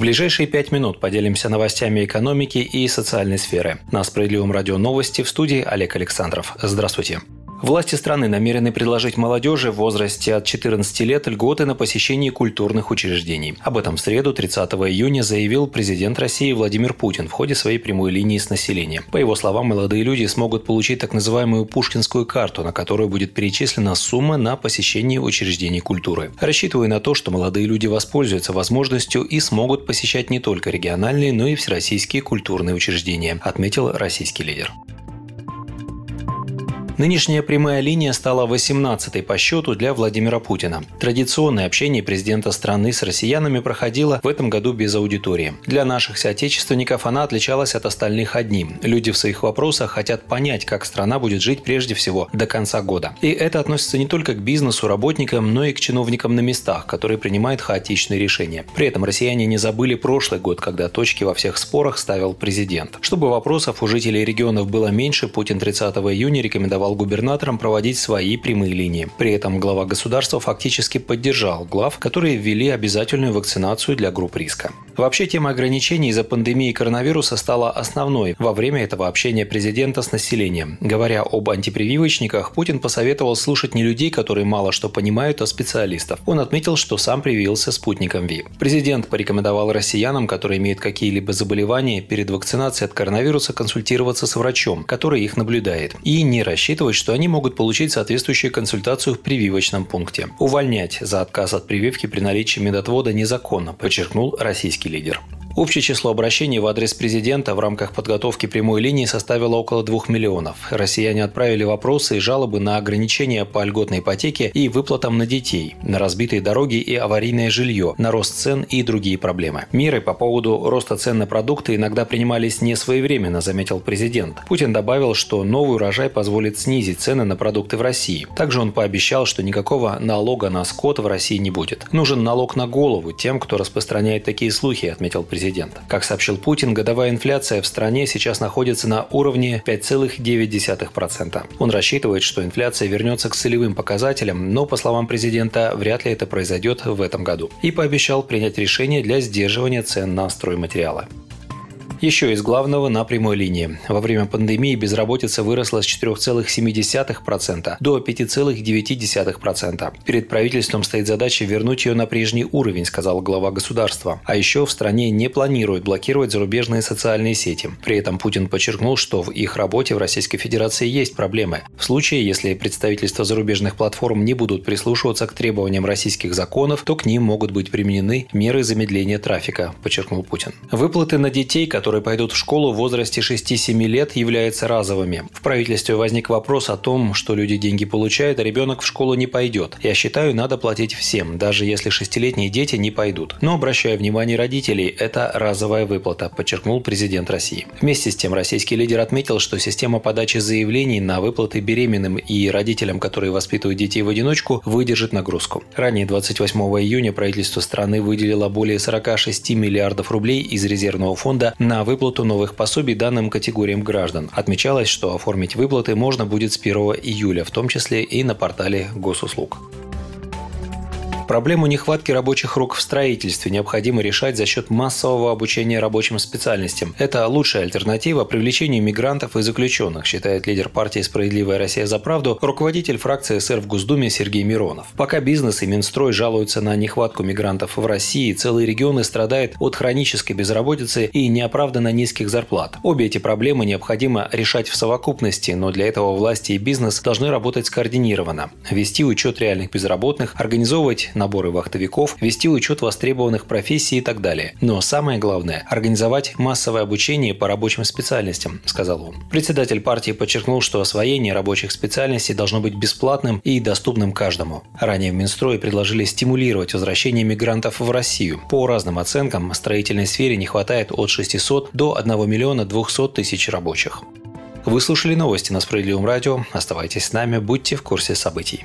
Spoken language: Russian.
Ближайшие пять минут поделимся новостями экономики и социальной сферы. На Справедливом радио новости в студии Олег Александров. Здравствуйте. Власти страны намерены предложить молодежи в возрасте от 14 лет льготы на посещение культурных учреждений. Об этом в среду, 30 июня, заявил президент России Владимир Путин в ходе своей прямой линии с населением. По его словам, молодые люди смогут получить так называемую пушкинскую карту, на которую будет перечислена сумма на посещение учреждений культуры. Рассчитывая на то, что молодые люди воспользуются возможностью и смогут посещать не только региональные, но и всероссийские культурные учреждения, отметил российский лидер. Нынешняя прямая линия стала 18-й по счету для Владимира Путина. Традиционное общение президента страны с россиянами проходило в этом году без аудитории. Для наших соотечественников она отличалась от остальных одним. Люди в своих вопросах хотят понять, как страна будет жить прежде всего до конца года. И это относится не только к бизнесу, работникам, но и к чиновникам на местах, которые принимают хаотичные решения. При этом россияне не забыли прошлый год, когда точки во всех спорах ставил президент. Чтобы вопросов у жителей регионов было меньше, Путин 30 июня рекомендовал рекомендовал губернаторам проводить свои прямые линии. При этом глава государства фактически поддержал глав, которые ввели обязательную вакцинацию для групп риска. Вообще тема ограничений из-за пандемии коронавируса стала основной во время этого общения президента с населением. Говоря об антипрививочниках, Путин посоветовал слушать не людей, которые мало что понимают, а специалистов. Он отметил, что сам привился спутником ВИ. Президент порекомендовал россиянам, которые имеют какие-либо заболевания, перед вакцинацией от коронавируса консультироваться с врачом, который их наблюдает, и не рассчитывать рассчитывать, что они могут получить соответствующую консультацию в прививочном пункте. Увольнять за отказ от прививки при наличии медотвода незаконно, подчеркнул российский лидер. Общее число обращений в адрес президента в рамках подготовки прямой линии составило около 2 миллионов. Россияне отправили вопросы и жалобы на ограничения по льготной ипотеке и выплатам на детей, на разбитые дороги и аварийное жилье, на рост цен и другие проблемы. Меры по поводу роста цен на продукты иногда принимались не своевременно, заметил президент. Путин добавил, что новый урожай позволит снизить цены на продукты в России. Также он пообещал, что никакого налога на скот в России не будет. Нужен налог на голову тем, кто распространяет такие слухи, отметил президент президента. Как сообщил Путин, годовая инфляция в стране сейчас находится на уровне 5,9%. Он рассчитывает, что инфляция вернется к целевым показателям, но, по словам президента, вряд ли это произойдет в этом году. И пообещал принять решение для сдерживания цен на стройматериалы. Еще из главного на прямой линии. Во время пандемии безработица выросла с 4,7% до 5,9%. Перед правительством стоит задача вернуть ее на прежний уровень, сказал глава государства. А еще в стране не планируют блокировать зарубежные социальные сети. При этом Путин подчеркнул, что в их работе в Российской Федерации есть проблемы. В случае, если представительства зарубежных платформ не будут прислушиваться к требованиям российских законов, то к ним могут быть применены меры замедления трафика, подчеркнул Путин. Выплаты на детей, которые которые пойдут в школу в возрасте 6-7 лет, являются разовыми. В правительстве возник вопрос о том, что люди деньги получают, а ребенок в школу не пойдет. Я считаю, надо платить всем, даже если шестилетние дети не пойдут. Но обращаю внимание родителей, это разовая выплата, подчеркнул президент России. Вместе с тем российский лидер отметил, что система подачи заявлений на выплаты беременным и родителям, которые воспитывают детей в одиночку, выдержит нагрузку. Ранее 28 июня правительство страны выделило более 46 миллиардов рублей из резервного фонда на на выплату новых пособий данным категориям граждан. Отмечалось, что оформить выплаты можно будет с 1 июля, в том числе и на портале госуслуг. Проблему нехватки рабочих рук в строительстве необходимо решать за счет массового обучения рабочим специальностям. Это лучшая альтернатива привлечению мигрантов и заключенных, считает лидер партии «Справедливая Россия за правду» руководитель фракции СР в Госдуме Сергей Миронов. Пока бизнес и Минстрой жалуются на нехватку мигрантов в России, целые регионы страдают от хронической безработицы и неоправданно низких зарплат. Обе эти проблемы необходимо решать в совокупности, но для этого власти и бизнес должны работать скоординированно. Вести учет реальных безработных, организовывать наборы вахтовиков, вести учет востребованных профессий и так далее. Но самое главное – организовать массовое обучение по рабочим специальностям, сказал он. Председатель партии подчеркнул, что освоение рабочих специальностей должно быть бесплатным и доступным каждому. Ранее в Минстрое предложили стимулировать возвращение мигрантов в Россию. По разным оценкам, в строительной сфере не хватает от 600 до 1 миллиона 200 тысяч рабочих. Вы слушали новости на Справедливом радио. Оставайтесь с нами, будьте в курсе событий.